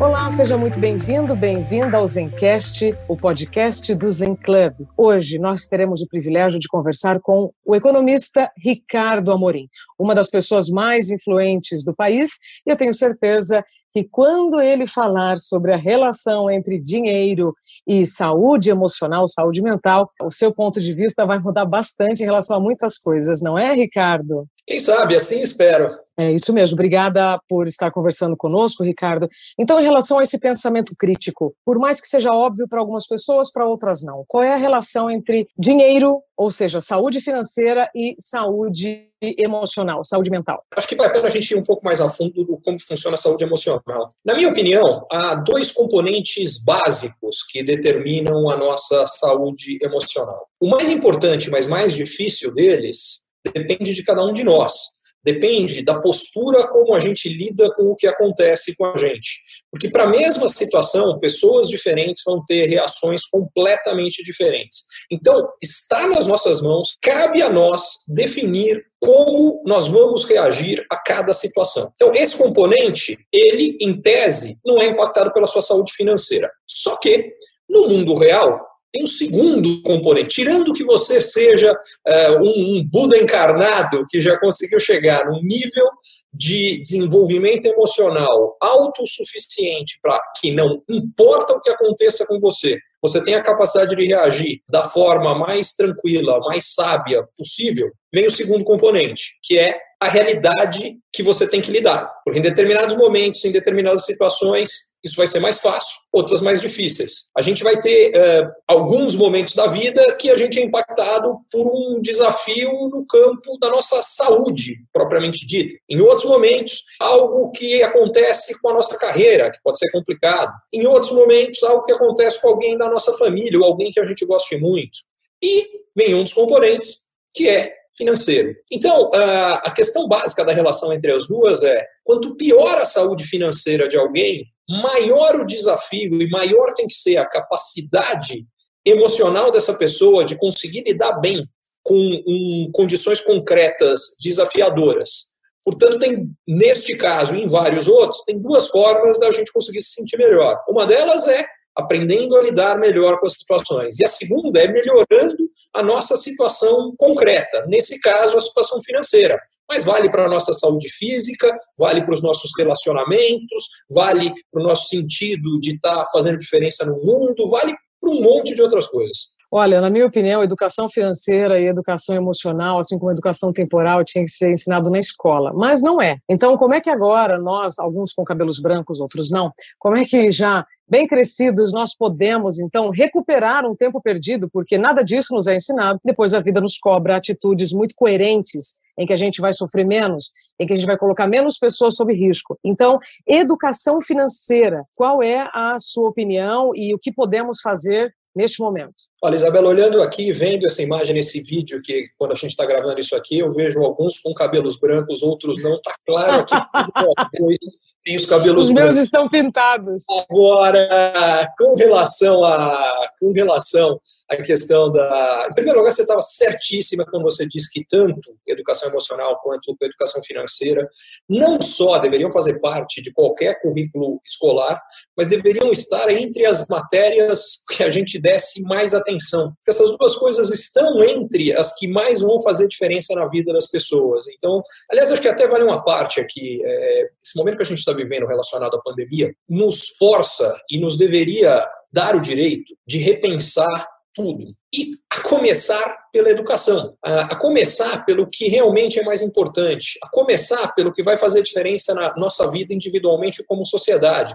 Olá, seja muito bem-vindo, bem-vinda ao Zencast, o podcast do Zen Club. Hoje nós teremos o privilégio de conversar com o economista Ricardo Amorim, uma das pessoas mais influentes do país, e eu tenho certeza que quando ele falar sobre a relação entre dinheiro e saúde emocional, saúde mental, o seu ponto de vista vai mudar bastante em relação a muitas coisas, não é, Ricardo? Quem sabe, assim espero. É isso mesmo. Obrigada por estar conversando conosco, Ricardo. Então, em relação a esse pensamento crítico, por mais que seja óbvio para algumas pessoas, para outras não, qual é a relação entre dinheiro, ou seja, saúde financeira e saúde emocional, saúde mental? Acho que vale a pena a gente ir um pouco mais a fundo do como funciona a saúde emocional. Na minha opinião, há dois componentes básicos que determinam a nossa saúde emocional. O mais importante, mas mais difícil deles, depende de cada um de nós. Depende da postura como a gente lida com o que acontece com a gente. Porque, para a mesma situação, pessoas diferentes vão ter reações completamente diferentes. Então, está nas nossas mãos, cabe a nós definir como nós vamos reagir a cada situação. Então, esse componente, ele, em tese, não é impactado pela sua saúde financeira. Só que, no mundo real, tem um segundo componente. Tirando que você seja uh, um, um Buda encarnado que já conseguiu chegar num nível de desenvolvimento emocional autossuficiente para que não importa o que aconteça com você, você tem a capacidade de reagir da forma mais tranquila, mais sábia possível, vem o segundo componente, que é a realidade que você tem que lidar. Porque em determinados momentos, em determinadas situações, isso vai ser mais fácil, outras mais difíceis. A gente vai ter uh, alguns momentos da vida que a gente é impactado por um desafio no campo da nossa saúde, propriamente dita. Em outros momentos, algo que acontece com a nossa carreira, que pode ser complicado. Em outros momentos, algo que acontece com alguém da nossa família, ou alguém que a gente goste muito. E vem um dos componentes, que é financeiro. Então, a questão básica da relação entre as duas é: quanto pior a saúde financeira de alguém, maior o desafio e maior tem que ser a capacidade emocional dessa pessoa de conseguir lidar bem com um, condições concretas desafiadoras. Portanto, tem neste caso e em vários outros, tem duas formas da gente conseguir se sentir melhor. Uma delas é aprendendo a lidar melhor com as situações. E a segunda é melhorando a nossa situação concreta, nesse caso, a situação financeira. Mas vale para a nossa saúde física, vale para os nossos relacionamentos, vale para o nosso sentido de estar tá fazendo diferença no mundo, vale para um monte de outras coisas. Olha, na minha opinião, educação financeira e educação emocional, assim como educação temporal, tinha que ser ensinado na escola, mas não é. Então, como é que agora nós, alguns com cabelos brancos, outros não, como é que já bem crescidos nós podemos então recuperar um tempo perdido, porque nada disso nos é ensinado. Depois a vida nos cobra atitudes muito coerentes em que a gente vai sofrer menos, em que a gente vai colocar menos pessoas sob risco. Então, educação financeira, qual é a sua opinião e o que podemos fazer neste momento? Olha, Isabela, olhando aqui, vendo essa imagem nesse vídeo, que quando a gente está gravando isso aqui, eu vejo alguns com cabelos brancos, outros não. Está claro aqui tem os cabelos Os meus brancos. estão pintados. Agora, com relação a com relação à questão da, em primeiro lugar, você estava certíssima quando você disse que tanto educação emocional quanto educação financeira não só deveriam fazer parte de qualquer currículo escolar, mas deveriam estar entre as matérias que a gente desse mais atenção. Porque essas duas coisas estão entre as que mais vão fazer diferença na vida das pessoas. Então, aliás, acho que até vale uma parte aqui. É, esse momento que a gente está vivendo relacionado à pandemia nos força e nos deveria dar o direito de repensar tudo. E a começar pela educação, a, começar pelo que realmente é mais importante, a começar pelo que vai fazer diferença na nossa vida individualmente como sociedade.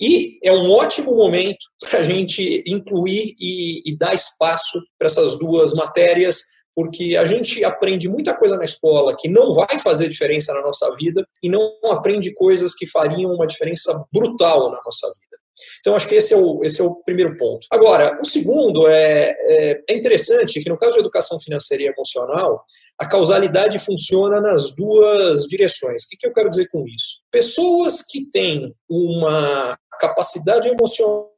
E é um ótimo momento para a gente incluir e, e dar espaço para essas duas matérias porque a gente aprende muita coisa na escola que não vai fazer diferença na nossa vida e não aprende coisas que fariam uma diferença brutal na nossa vida. Então, acho que esse é o, esse é o primeiro ponto. Agora, o segundo é, é, é interessante que, no caso de educação financeira e emocional, a causalidade funciona nas duas direções. O que eu quero dizer com isso? Pessoas que têm uma capacidade emocional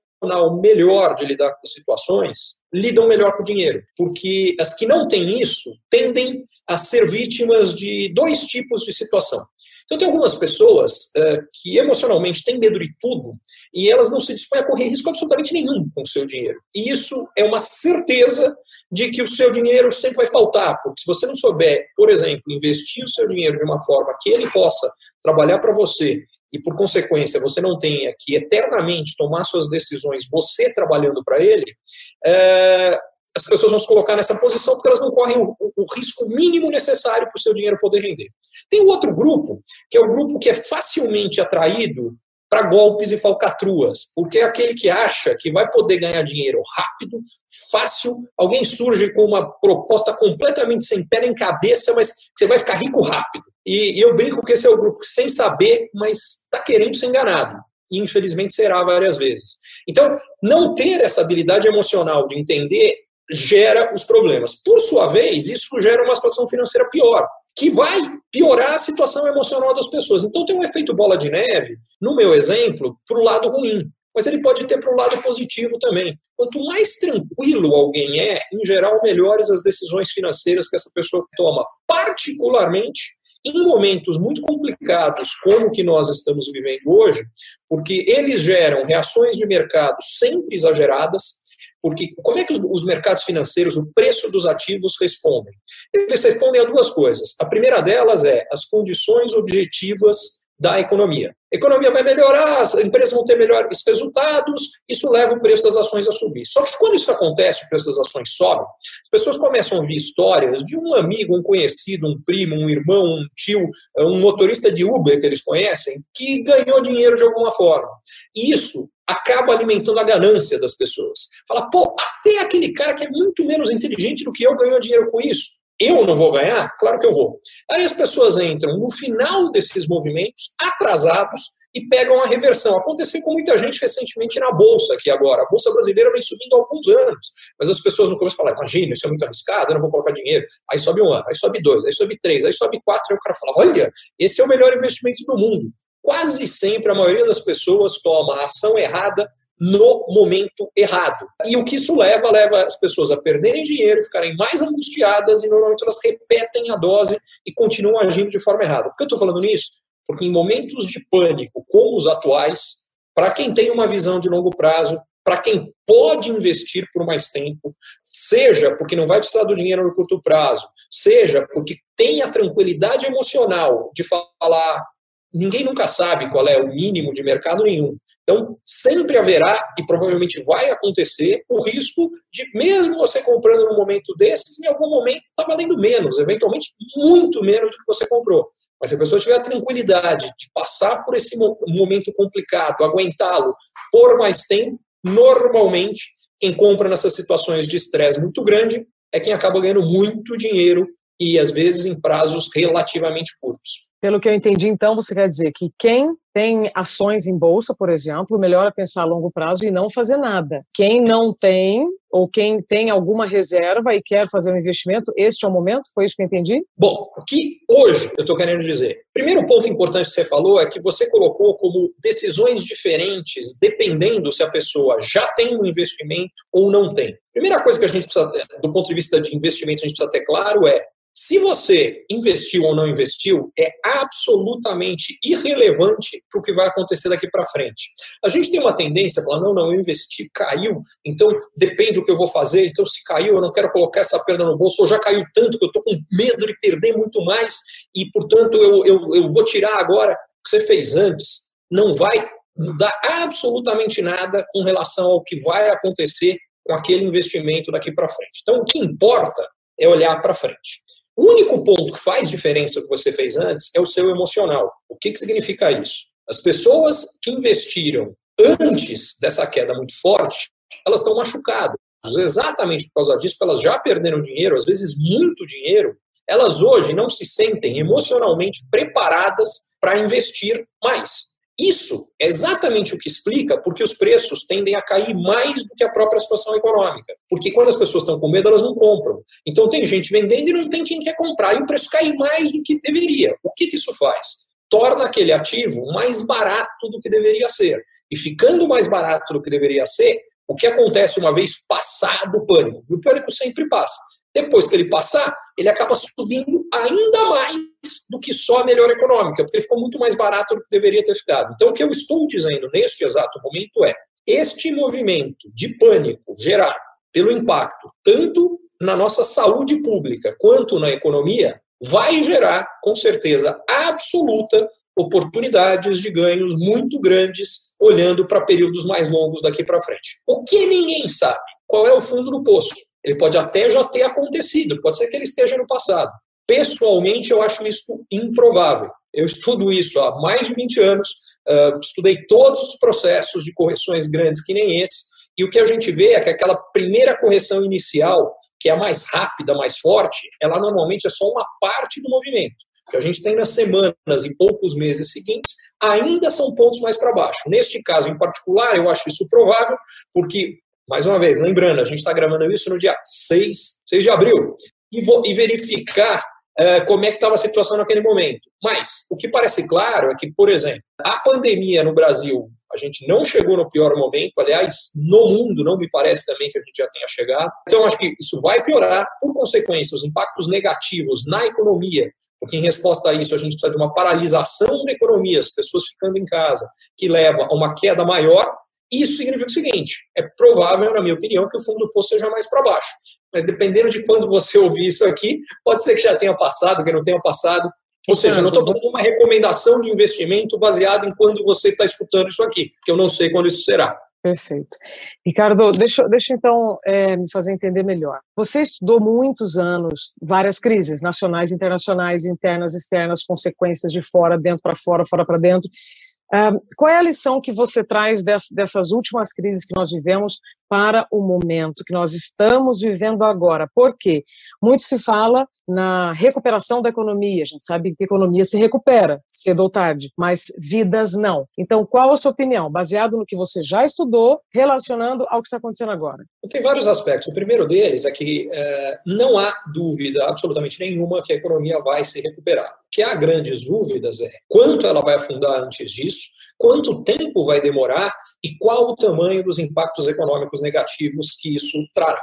melhor de lidar com situações lidam melhor com o dinheiro, porque as que não têm isso tendem a ser vítimas de dois tipos de situação. Então, tem algumas pessoas uh, que emocionalmente têm medo de tudo e elas não se dispõem a correr risco absolutamente nenhum com o seu dinheiro. E isso é uma certeza de que o seu dinheiro sempre vai faltar, porque se você não souber, por exemplo, investir o seu dinheiro de uma forma que ele possa trabalhar para você e, por consequência, você não tenha que eternamente tomar suas decisões, você trabalhando para ele, é, as pessoas vão se colocar nessa posição porque elas não correm o, o risco mínimo necessário para o seu dinheiro poder render. Tem o outro grupo, que é o grupo que é facilmente atraído para golpes e falcatruas, porque é aquele que acha que vai poder ganhar dinheiro rápido, fácil, alguém surge com uma proposta completamente sem pé nem cabeça, mas você vai ficar rico rápido. E, e eu brinco que esse é o grupo que, sem saber, mas está querendo ser enganado. E infelizmente será várias vezes. Então, não ter essa habilidade emocional de entender gera os problemas. Por sua vez, isso gera uma situação financeira pior, que vai piorar a situação emocional das pessoas. Então tem um efeito bola de neve, no meu exemplo, para o lado ruim. Mas ele pode ter para o lado positivo também. Quanto mais tranquilo alguém é, em geral, melhores as decisões financeiras que essa pessoa toma, particularmente em momentos muito complicados, como o que nós estamos vivendo hoje, porque eles geram reações de mercado sempre exageradas, porque como é que os, os, mercados financeiros, o preço dos ativos respondem? Eles respondem a duas coisas. A primeira delas é as condições objetivas da economia. A economia vai melhorar, as empresas vão ter melhores resultados, isso leva o preço das ações a subir. Só que quando isso acontece, o preço das ações sobe, as pessoas começam a ouvir histórias de um amigo, um conhecido, um primo, um irmão, um tio, um motorista de Uber que eles conhecem, que ganhou dinheiro de alguma forma. E isso acaba alimentando a ganância das pessoas. Fala, pô, até aquele cara que é muito menos inteligente do que eu ganhou dinheiro com isso. Eu não vou ganhar? Claro que eu vou. Aí as pessoas entram no final desses movimentos, atrasados, e pegam a reversão. Aconteceu com muita gente recentemente na Bolsa aqui agora. A Bolsa brasileira vem subindo há alguns anos, mas as pessoas no começo falam, imagina, isso é muito arriscado, eu não vou colocar dinheiro. Aí sobe um ano, aí sobe dois, aí sobe três, aí sobe quatro, e o cara fala, olha, esse é o melhor investimento do mundo. Quase sempre a maioria das pessoas toma a ação errada no momento errado. E o que isso leva? Leva as pessoas a perderem dinheiro, ficarem mais angustiadas e normalmente elas repetem a dose e continuam agindo de forma errada. Por que eu estou falando nisso? Porque em momentos de pânico como os atuais, para quem tem uma visão de longo prazo, para quem pode investir por mais tempo, seja porque não vai precisar do dinheiro no curto prazo, seja porque tem a tranquilidade emocional de falar, ninguém nunca sabe qual é o mínimo de mercado nenhum. Então, sempre haverá, e provavelmente vai acontecer, o risco de, mesmo você comprando num momento desses, em algum momento está valendo menos, eventualmente muito menos do que você comprou. Mas se a pessoa tiver a tranquilidade de passar por esse momento complicado, aguentá-lo por mais tempo, normalmente, quem compra nessas situações de estresse muito grande é quem acaba ganhando muito dinheiro e, às vezes, em prazos relativamente curtos. Pelo que eu entendi, então, você quer dizer que quem tem ações em bolsa, por exemplo, melhor é pensar a longo prazo e não fazer nada. Quem não tem, ou quem tem alguma reserva e quer fazer um investimento, este é o momento? Foi isso que eu entendi? Bom, o que hoje eu estou querendo dizer? Primeiro ponto importante que você falou é que você colocou como decisões diferentes dependendo se a pessoa já tem um investimento ou não tem. Primeira coisa que a gente precisa, do ponto de vista de investimento, a gente precisa ter claro é se você investiu ou não investiu, é absolutamente irrelevante para o que vai acontecer daqui para frente. A gente tem uma tendência a falar: não, não, eu investi, caiu, então depende do que eu vou fazer. Então, se caiu, eu não quero colocar essa perda no bolso, ou já caiu tanto que eu estou com medo de perder muito mais e, portanto, eu, eu, eu vou tirar agora o que você fez antes. Não vai mudar absolutamente nada com relação ao que vai acontecer com aquele investimento daqui para frente. Então, o que importa é olhar para frente. O único ponto que faz diferença que você fez antes é o seu emocional. O que, que significa isso? As pessoas que investiram antes dessa queda muito forte, elas estão machucadas. Exatamente por causa disso, elas já perderam dinheiro, às vezes muito dinheiro, elas hoje não se sentem emocionalmente preparadas para investir mais. Isso é exatamente o que explica porque os preços tendem a cair mais do que a própria situação econômica. Porque quando as pessoas estão com medo, elas não compram. Então tem gente vendendo e não tem quem quer comprar, e o preço cai mais do que deveria. O que, que isso faz? Torna aquele ativo mais barato do que deveria ser. E ficando mais barato do que deveria ser, o que acontece uma vez passado o pânico? E o pânico sempre passa. Depois que ele passar, ele acaba subindo ainda mais do que só a melhora econômica, porque ficou muito mais barato do que deveria ter ficado. Então, o que eu estou dizendo neste exato momento é: este movimento de pânico gerado pelo impacto, tanto na nossa saúde pública quanto na economia, vai gerar, com certeza absoluta, oportunidades de ganhos muito grandes, olhando para períodos mais longos daqui para frente. O que ninguém sabe? Qual é o fundo do poço? Ele pode até já ter acontecido, pode ser que ele esteja no passado. Pessoalmente, eu acho isso improvável. Eu estudo isso há mais de 20 anos, uh, estudei todos os processos de correções grandes que nem esse, e o que a gente vê é que aquela primeira correção inicial, que é a mais rápida, mais forte, ela normalmente é só uma parte do movimento. O que a gente tem nas semanas e poucos meses seguintes ainda são pontos mais para baixo. Neste caso em particular, eu acho isso provável, porque mais uma vez, lembrando, a gente está gravando isso no dia 6, 6 de abril, e, vou, e verificar uh, como é que estava a situação naquele momento. Mas o que parece claro é que, por exemplo, a pandemia no Brasil, a gente não chegou no pior momento, aliás, no mundo não me parece também que a gente já tenha chegado. Então, acho que isso vai piorar, por consequência, os impactos negativos na economia, porque em resposta a isso a gente precisa de uma paralisação da economia, as pessoas ficando em casa, que leva a uma queda maior, isso significa o seguinte: é provável, na minha opinião, que o fundo do poço seja mais para baixo. Mas dependendo de quando você ouvir isso aqui, pode ser que já tenha passado, que não tenha passado. Ou seja, eu não estou dando uma recomendação de investimento baseado em quando você está escutando isso aqui, porque eu não sei quando isso será. Perfeito. Ricardo, deixa, deixa então é, me fazer entender melhor. Você estudou muitos anos várias crises, nacionais, internacionais, internas, externas, consequências de fora, dentro para fora, fora para dentro qual é a lição que você traz dessas últimas crises que nós vivemos para o momento que nós estamos vivendo agora? Porque muito se fala na recuperação da economia. A gente sabe que a economia se recupera cedo ou tarde, mas vidas não. Então, qual a sua opinião, baseado no que você já estudou, relacionando ao que está acontecendo agora? Tem vários aspectos. O primeiro deles é que é, não há dúvida absolutamente nenhuma que a economia vai se recuperar. O que há grandes dúvidas é quanto ela vai afundar antes disso quanto tempo vai demorar e qual o tamanho dos impactos econômicos negativos que isso trará.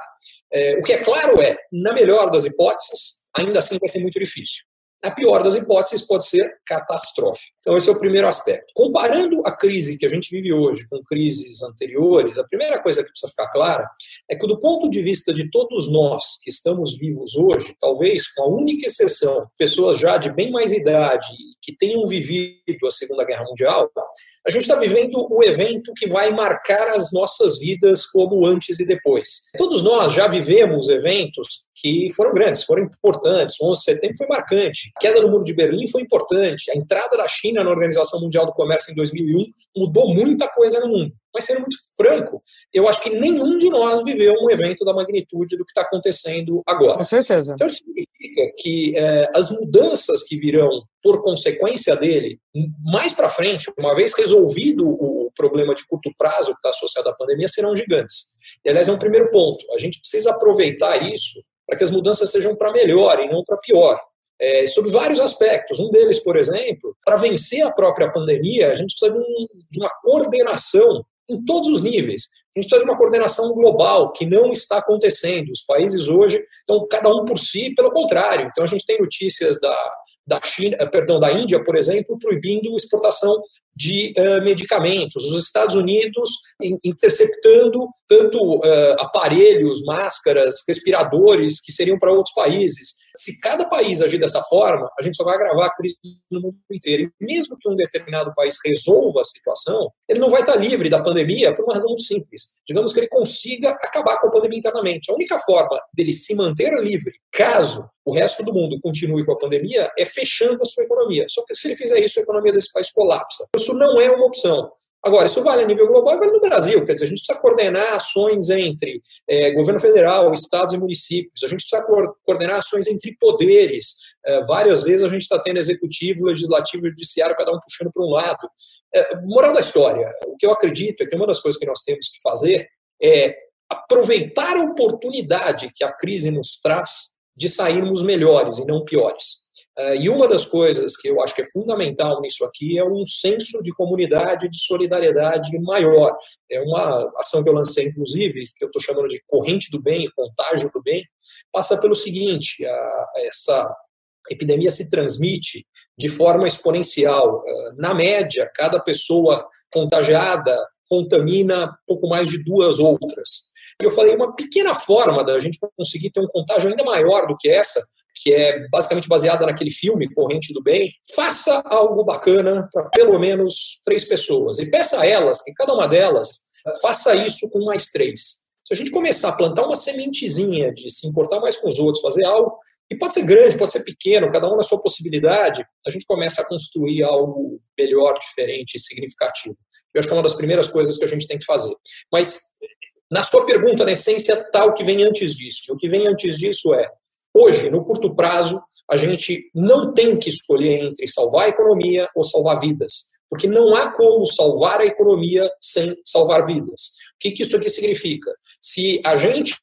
É, o que é claro é, na melhor das hipóteses, ainda assim vai ser muito difícil. Na pior das hipóteses, pode ser catastrófico. Então, esse é o primeiro aspecto. Comparando a crise que a gente vive hoje com crises anteriores, a primeira coisa que precisa ficar clara é que, do ponto de vista de todos nós que estamos vivos hoje, talvez com a única exceção, pessoas já de bem mais idade que tenham vivido a Segunda Guerra Mundial, a gente está vivendo o evento que vai marcar as nossas vidas como antes e depois. Todos nós já vivemos eventos que foram grandes, foram importantes. O 11 de setembro foi marcante, a queda do Muro de Berlim foi importante, a entrada da China na Organização Mundial do Comércio em 2001 mudou muita coisa no mundo. Mas sendo muito franco, eu acho que nenhum de nós viveu um evento da magnitude do que está acontecendo agora. Com certeza. Então, isso significa que é, as mudanças que virão por consequência dele, mais para frente, uma vez resolvido o problema de curto prazo que está associado à pandemia, serão gigantes. E, aliás, é um primeiro ponto. A gente precisa aproveitar isso para que as mudanças sejam para melhor e não para pior. É, sobre vários aspectos. Um deles, por exemplo, para vencer a própria pandemia, a gente precisa de, um, de uma coordenação em todos os níveis. Gente precisa de uma coordenação global que não está acontecendo. Os países hoje estão cada um por si, pelo contrário. Então a gente tem notícias da, da China, eh, perdão, da Índia, por exemplo, proibindo exportação de uh, medicamentos. Os Estados Unidos interceptando tanto uh, aparelhos, máscaras, respiradores que seriam para outros países. Se cada país agir dessa forma, a gente só vai agravar a crise no mundo inteiro. E mesmo que um determinado país resolva a situação, ele não vai estar livre da pandemia por uma razão muito simples. Digamos que ele consiga acabar com a pandemia internamente. A única forma dele se manter livre, caso o resto do mundo continue com a pandemia, é fechando a sua economia. Só que se ele fizer isso, a economia desse país colapsa. Isso não é uma opção. Agora, isso vale a nível global e vale no Brasil. Quer dizer, a gente precisa coordenar ações entre é, governo federal, estados e municípios, a gente precisa coordenar ações entre poderes. É, várias vezes a gente está tendo executivo, legislativo e judiciário, cada um puxando para um lado. É, moral da história, o que eu acredito é que uma das coisas que nós temos que fazer é aproveitar a oportunidade que a crise nos traz de sairmos melhores e não piores. Uh, e uma das coisas que eu acho que é fundamental nisso aqui é um senso de comunidade, de solidariedade maior. É uma ação que eu lancei, inclusive, que eu estou chamando de corrente do bem, contágio do bem, passa pelo seguinte: a, essa epidemia se transmite de forma exponencial. Uh, na média, cada pessoa contagiada contamina pouco mais de duas outras. Eu falei, uma pequena forma da gente conseguir ter um contágio ainda maior do que essa, que é basicamente baseada naquele filme Corrente do Bem, faça algo bacana para pelo menos três pessoas e peça a elas que cada uma delas faça isso com mais três. Se a gente começar a plantar uma sementezinha de se importar mais com os outros, fazer algo, e pode ser grande, pode ser pequeno, cada um na sua possibilidade, a gente começa a construir algo melhor, diferente e significativo. Eu acho que é uma das primeiras coisas que a gente tem que fazer. Mas na sua pergunta, na essência, está o que vem antes disso. O que vem antes disso é, hoje, no curto prazo, a gente não tem que escolher entre salvar a economia ou salvar vidas, porque não há como salvar a economia sem salvar vidas. O que, que isso aqui significa? Se a gente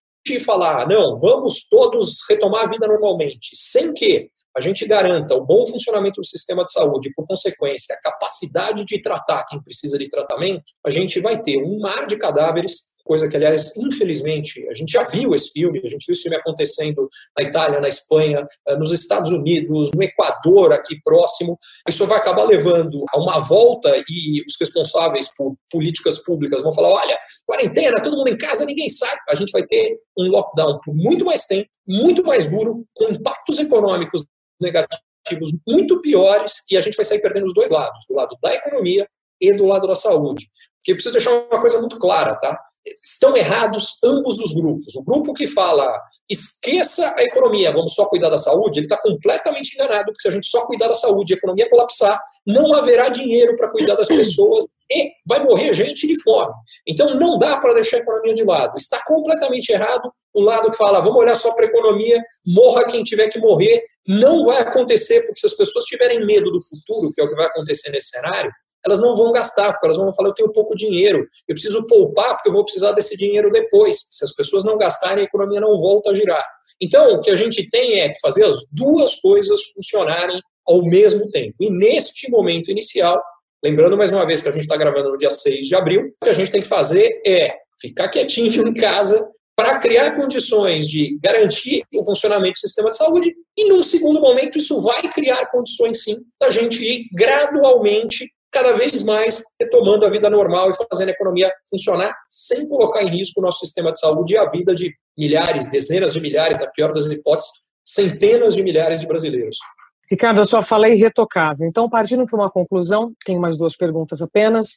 falar, não, vamos todos retomar a vida normalmente, sem que a gente garanta o bom funcionamento do sistema de saúde e, por consequência, a capacidade de tratar quem precisa de tratamento, a gente vai ter um mar de cadáveres coisa que, aliás, infelizmente, a gente já viu esse filme, a gente viu esse filme acontecendo na Itália, na Espanha, eh, nos Estados Unidos, no Equador, aqui próximo. Isso vai acabar levando a uma volta e os responsáveis por políticas públicas vão falar: olha, quarentena, todo mundo em casa, ninguém sai. A gente vai ter um lockdown por muito mais tempo, muito mais duro, com impactos econômicos negativos muito piores e a gente vai sair perdendo os dois lados, do lado da economia e do lado da saúde. Porque preciso deixar uma coisa muito clara, tá? Estão errados ambos os grupos. O grupo que fala esqueça a economia, vamos só cuidar da saúde, ele está completamente enganado, porque se a gente só cuidar da saúde e a economia colapsar, não haverá dinheiro para cuidar das pessoas e vai morrer gente de fome. Então não dá para deixar a economia de lado. Está completamente errado o lado que fala vamos olhar só para a economia, morra quem tiver que morrer. Não vai acontecer, porque se as pessoas tiverem medo do futuro, que é o que vai acontecer nesse cenário, elas não vão gastar, porque elas vão falar, eu tenho pouco dinheiro, eu preciso poupar porque eu vou precisar desse dinheiro depois. Se as pessoas não gastarem, a economia não volta a girar. Então, o que a gente tem é que fazer as duas coisas funcionarem ao mesmo tempo. E neste momento inicial, lembrando mais uma vez que a gente está gravando no dia 6 de abril, o que a gente tem que fazer é ficar quietinho em casa para criar condições de garantir o funcionamento do sistema de saúde e, num segundo momento, isso vai criar condições, sim, da gente ir gradualmente cada vez mais retomando a vida normal e fazendo a economia funcionar sem colocar em risco o nosso sistema de saúde e a vida de milhares, dezenas de milhares, na pior das hipóteses, centenas de milhares de brasileiros. Ricardo, sua fala é irretocável. Então, partindo para uma conclusão, tenho mais duas perguntas apenas.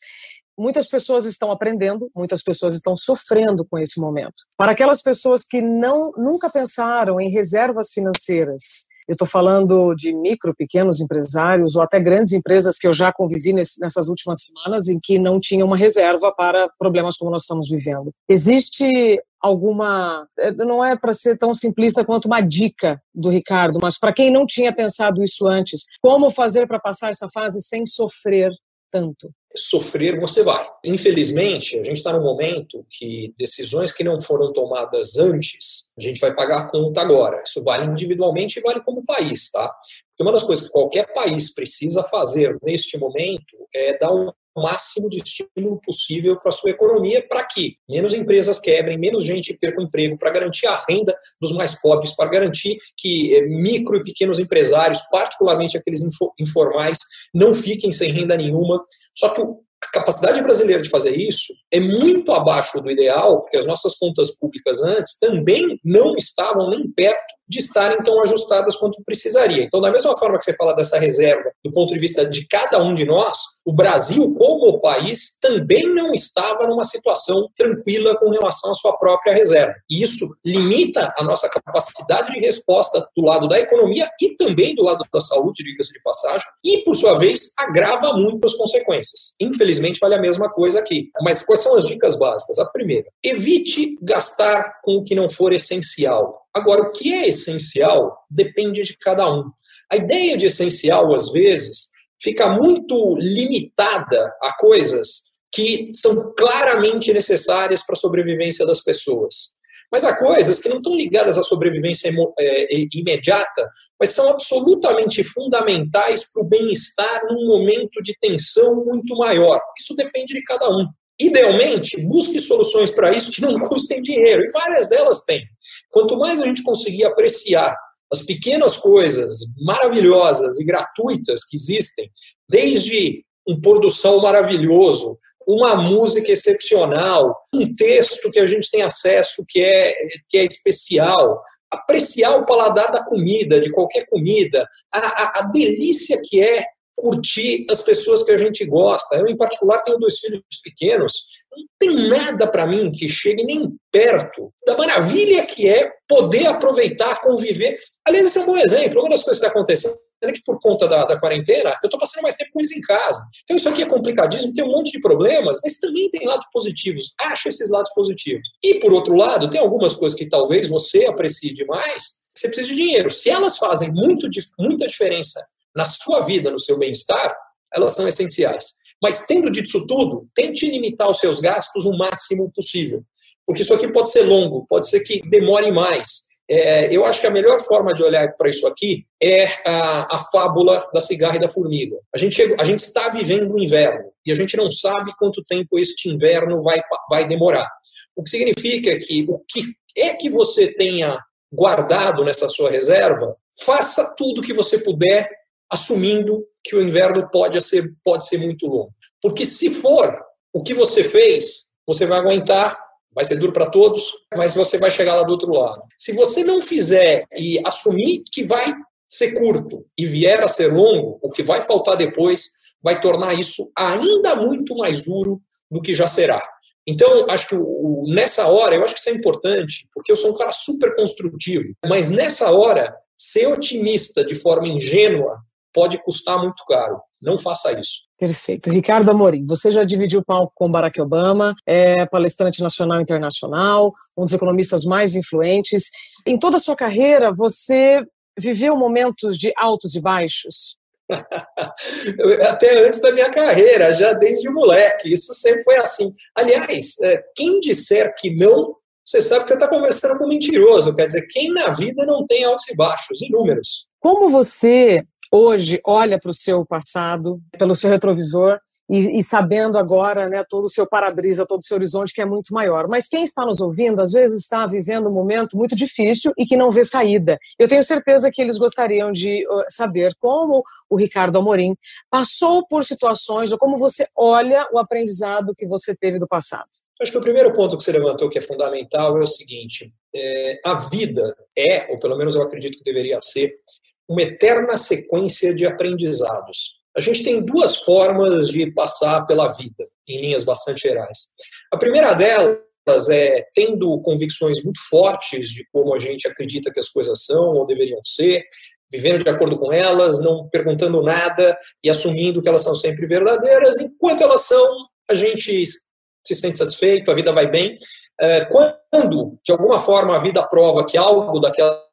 Muitas pessoas estão aprendendo, muitas pessoas estão sofrendo com esse momento. Para aquelas pessoas que não nunca pensaram em reservas financeiras, eu estou falando de micro, pequenos empresários ou até grandes empresas que eu já convivi nessas últimas semanas em que não tinham uma reserva para problemas como nós estamos vivendo. Existe alguma. Eh, não é para ser tão simplista quanto uma dica do Ricardo, mas para quem não tinha pensado isso antes, como fazer para passar essa fase sem sofrer tanto? Sofrer você vai. Infelizmente, a gente está num momento que decisões que não foram tomadas antes, a gente vai pagar a conta agora. Isso vale individualmente e vale como país, tá? Porque uma das coisas que qualquer país precisa fazer neste momento é dar um máximo de estímulo possível para a sua economia, para que menos empresas quebrem, menos gente perca o emprego, para garantir a renda dos mais pobres, para garantir que eh, micro e pequenos empresários, particularmente aqueles informais, não fiquem sem renda nenhuma. Só que a capacidade brasileira de fazer isso é muito abaixo do ideal, porque as nossas contas públicas antes também não estavam nem perto de estarem tão ajustadas quanto precisaria. Então, da mesma forma que você fala dessa reserva do ponto de vista de cada um de nós, o Brasil, como país, também não estava numa situação tranquila com relação à sua própria reserva. E isso limita a nossa capacidade de resposta do lado da economia e também do lado da saúde, diga-se de passagem, e, por sua vez, agrava muito as consequências. Infelizmente, vale a mesma coisa aqui. Mas quais são as dicas básicas? A primeira, evite gastar com o que não for essencial. Agora, o que é essencial depende de cada um. A ideia de essencial, às vezes, fica muito limitada a coisas que são claramente necessárias para a sobrevivência das pessoas. Mas há coisas que não estão ligadas à sobrevivência é, imediata, mas são absolutamente fundamentais para o bem-estar num momento de tensão muito maior. Isso depende de cada um. Idealmente, busque soluções para isso que não custem dinheiro, e várias delas têm. Quanto mais a gente conseguir apreciar as pequenas coisas maravilhosas e gratuitas que existem, desde um pôr do sol maravilhoso, uma música excepcional, um texto que a gente tem acesso que é, que é especial, apreciar o paladar da comida, de qualquer comida, a, a, a delícia que é curtir as pessoas que a gente gosta. Eu, em particular, tenho dois filhos pequenos. Não tem nada para mim que chegue nem perto da maravilha que é poder aproveitar, conviver. Aliás, esse é um bom exemplo. Uma das coisas que está acontecendo é que, por conta da, da quarentena, eu estou passando mais tempo com eles em casa. Então, isso aqui é complicadíssimo, tem um monte de problemas, mas também tem lados positivos. Acho esses lados positivos. E, por outro lado, tem algumas coisas que talvez você aprecie demais, você precisa de dinheiro. Se elas fazem muito, muita diferença na sua vida, no seu bem-estar, elas são essenciais. Mas tendo dito isso tudo, tente limitar os seus gastos o máximo possível. Porque isso aqui pode ser longo, pode ser que demore mais. É, eu acho que a melhor forma de olhar para isso aqui é a, a, fábula da cigarra e da formiga. A gente, chegou, a gente está vivendo o inverno e a gente não sabe quanto tempo este inverno vai, vai demorar. O que significa que o que é que você tenha guardado nessa sua reserva, faça tudo que você puder assumindo que o inverno pode ser, pode ser muito longo. Porque se for o que você fez, você vai aguentar, vai ser duro para todos, mas você vai chegar lá do outro lado. Se você não fizer e assumir que vai ser curto e vier a ser longo, o que vai faltar depois vai tornar isso ainda muito mais duro do que já será. Então, acho que nessa hora, eu acho que isso é importante, porque eu sou um cara super construtivo, mas nessa hora, ser otimista de forma ingênua pode custar muito caro. Não faça isso. Perfeito. Ricardo Amorim, você já dividiu o palco com Barack Obama, é palestrante nacional e internacional, um dos economistas mais influentes. Em toda a sua carreira, você viveu momentos de altos e baixos? Até antes da minha carreira, já desde moleque. Isso sempre foi assim. Aliás, é, quem disser que não, você sabe que você está conversando com um mentiroso. Quer dizer, quem na vida não tem altos e baixos, inúmeros. Como você hoje olha para o seu passado, pelo seu retrovisor, e, e, sabendo agora né, todo o seu para-brisa, todo o seu horizonte que é muito maior. Mas quem está nos ouvindo, às vezes está vivendo um momento muito difícil e que não vê saída. Eu tenho certeza que eles gostariam de uh, saber como o Ricardo Amorim passou por situações ou como você olha o aprendizado que você teve do passado. Acho que o primeiro ponto que você levantou que é fundamental é o seguinte: é, a vida é, ou pelo menos eu acredito que deveria ser, uma eterna sequência de aprendizados. A gente tem duas formas de passar pela vida, em linhas bastante gerais. A primeira delas é tendo convicções muito fortes de como a gente acredita que as coisas são ou deveriam ser, vivendo de acordo com elas, não perguntando nada e assumindo que elas são sempre verdadeiras. Enquanto elas são, a gente se sente satisfeito, a vida vai bem. É, quando, de alguma forma, a vida prova que algo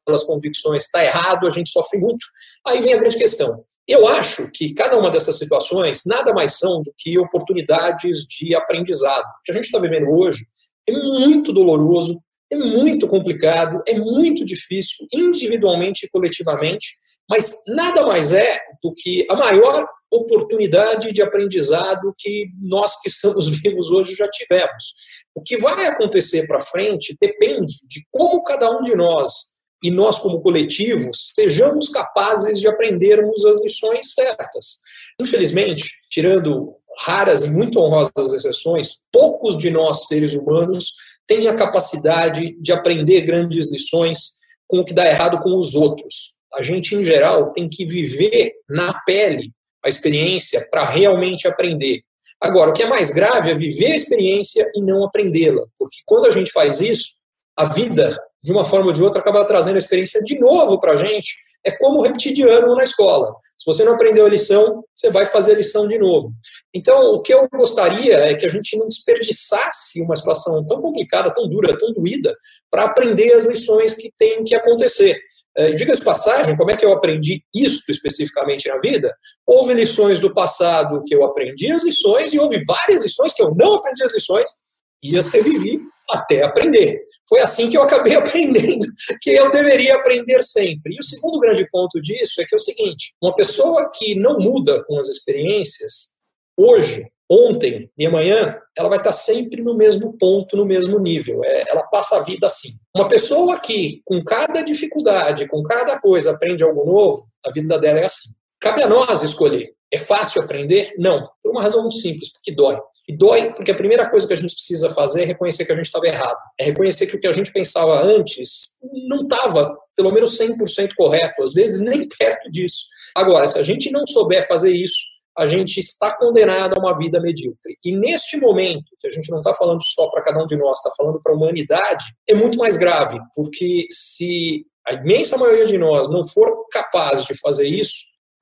daquelas convicções está errado, a gente sofre muito. Aí vem a grande questão. Eu acho que cada uma dessas situações nada mais são do que oportunidades de aprendizado. O que a gente está vivendo hoje é muito doloroso, é muito complicado, é muito difícil, individualmente e coletivamente, mas nada mais é do que a maior oportunidade de aprendizado que nós que estamos vivos hoje já tivemos. O que vai acontecer para frente depende de como cada um de nós e nós como coletivo sejamos capazes de aprendermos as lições certas. Infelizmente, tirando raras e muito honrosas exceções, poucos de nós, seres humanos, têm a capacidade de aprender grandes lições com o que dá errado com os outros. A gente, em geral, tem que viver na pele a experiência para realmente aprender. Agora, o que é mais grave é viver a experiência e não aprendê-la, porque quando a gente faz isso, a vida, de uma forma ou de outra, acaba trazendo a experiência de novo para a gente. É como repetir de ano na escola. Se você não aprendeu a lição, você vai fazer a lição de novo. Então, o que eu gostaria é que a gente não desperdiçasse uma situação tão complicada, tão dura, tão doída, para aprender as lições que têm que acontecer. É, Diga-se passagem, como é que eu aprendi isso especificamente na vida? Houve lições do passado que eu aprendi as lições e houve várias lições que eu não aprendi as lições e as revivi até aprender. Foi assim que eu acabei aprendendo, que eu deveria aprender sempre. E o segundo grande ponto disso é que é o seguinte: uma pessoa que não muda com as experiências, hoje, ontem e amanhã, ela vai estar sempre no mesmo ponto, no mesmo nível. É, ela passa a vida assim. Uma pessoa que, com cada dificuldade, com cada coisa, aprende algo novo, a vida dela é assim. Cabe a nós escolher. É fácil aprender? Não. Por uma razão muito simples, porque dói. E dói porque a primeira coisa que a gente precisa fazer é reconhecer que a gente estava errado. É reconhecer que o que a gente pensava antes não estava, pelo menos 100% correto, às vezes nem perto disso. Agora, se a gente não souber fazer isso, a gente está condenado a uma vida medíocre. E neste momento, que a gente não está falando só para cada um de nós, está falando para a humanidade, é muito mais grave, porque se a imensa maioria de nós não for capaz de fazer isso,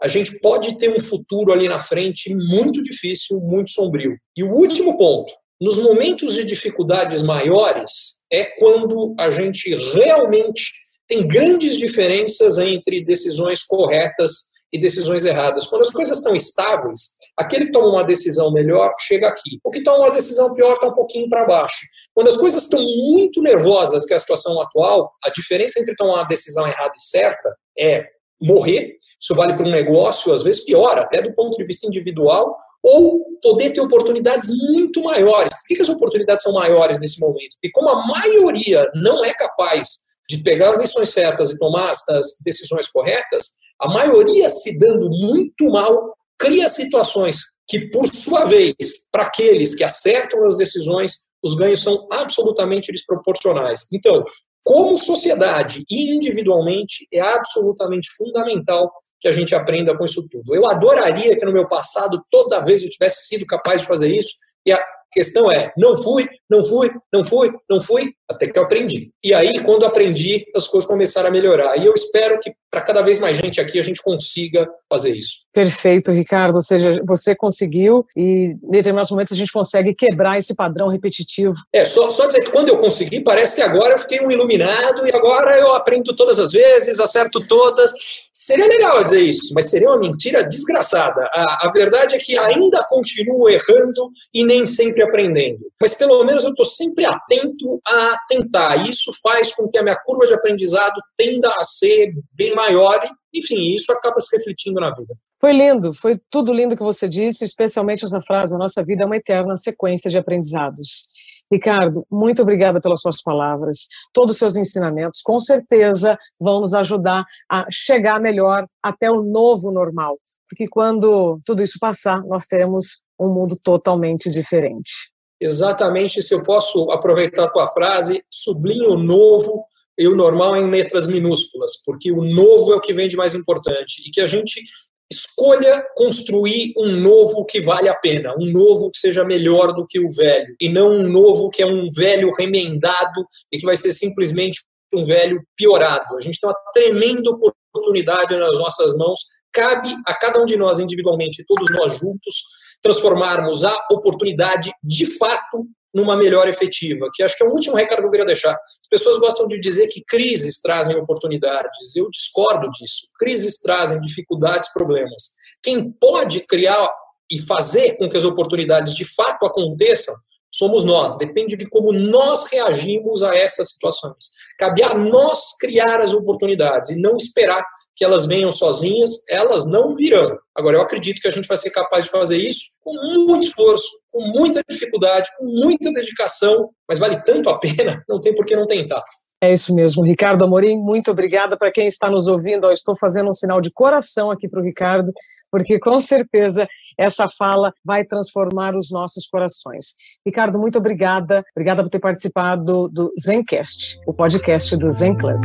a gente pode ter um futuro ali na frente muito difícil, muito sombrio. E o último ponto, nos momentos de dificuldades maiores, é quando a gente realmente tem grandes diferenças entre decisões corretas e decisões erradas. Quando as coisas estão estáveis, aquele que toma uma decisão melhor chega aqui. O que toma uma decisão pior está um pouquinho para baixo. Quando as coisas estão muito nervosas, que é a situação atual, a diferença entre tomar uma decisão errada e certa é morrer, isso vale para um negócio, às vezes pior, até do ponto de vista individual, ou poder ter oportunidades muito maiores. Por que, as oportunidades são maiores nesse momento? Porque como a maioria não é capaz de pegar as lições certas e tomar as decisões corretas, a maioria se dando muito mal cria situações que, por sua vez, para aqueles que acertam as decisões, os ganhos são absolutamente desproporcionais. Então, como sociedade e individualmente, é absolutamente fundamental que a gente aprenda com isso tudo. Eu adoraria que no meu passado, toda vez eu tivesse sido capaz de fazer isso, e a questão é, não fui, não fui, não fui, não fui, até que eu aprendi. E aí, quando aprendi, as coisas começaram a melhorar. E eu espero que para cada vez mais gente aqui a gente consiga fazer isso. Perfeito, Ricardo. Ou seja, você conseguiu e em determinados momentos a gente consegue quebrar esse padrão repetitivo. É, só, só dizer que quando eu consegui, parece que agora eu fiquei um iluminado e agora eu aprendo todas as vezes, acerto todas. Seria legal dizer isso, mas seria uma mentira desgraçada. A, a verdade é que ainda continuo errando e nem sempre aprendendo. Mas pelo menos eu estou sempre atento tentar. Isso faz com que a minha curva de aprendizado tenda a ser bem maior e, enfim, isso acaba se refletindo na vida. Foi lindo, foi tudo lindo que você disse, especialmente essa frase: a nossa vida é uma eterna sequência de aprendizados. Ricardo, muito obrigada pelas suas palavras, todos os seus ensinamentos, com certeza vão nos ajudar a chegar melhor até o novo normal, porque quando tudo isso passar, nós teremos um mundo totalmente diferente. Exatamente, se eu posso aproveitar a tua frase, sublinho o novo e o normal em letras minúsculas, porque o novo é o que vem de mais importante e que a gente escolha construir um novo que vale a pena, um novo que seja melhor do que o velho, e não um novo que é um velho remendado e que vai ser simplesmente um velho piorado. A gente tem uma tremenda oportunidade nas nossas mãos, cabe a cada um de nós individualmente, todos nós juntos, transformarmos a oportunidade de fato numa melhor efetiva, que acho que é o último recado que eu queria deixar. As pessoas gostam de dizer que crises trazem oportunidades. Eu discordo disso. Crises trazem dificuldades, problemas. Quem pode criar e fazer com que as oportunidades de fato aconteçam somos nós. Depende de como nós reagimos a essas situações. Cabe a nós criar as oportunidades e não esperar que elas venham sozinhas, elas não virão. Agora, eu acredito que a gente vai ser capaz de fazer isso com muito esforço, com muita dificuldade, com muita dedicação, mas vale tanto a pena, não tem por que não tentar. É isso mesmo, Ricardo Amorim, muito obrigada para quem está nos ouvindo. Estou fazendo um sinal de coração aqui para o Ricardo, porque com certeza essa fala vai transformar os nossos corações. Ricardo, muito obrigada. Obrigada por ter participado do Zencast, o podcast do Zen Club.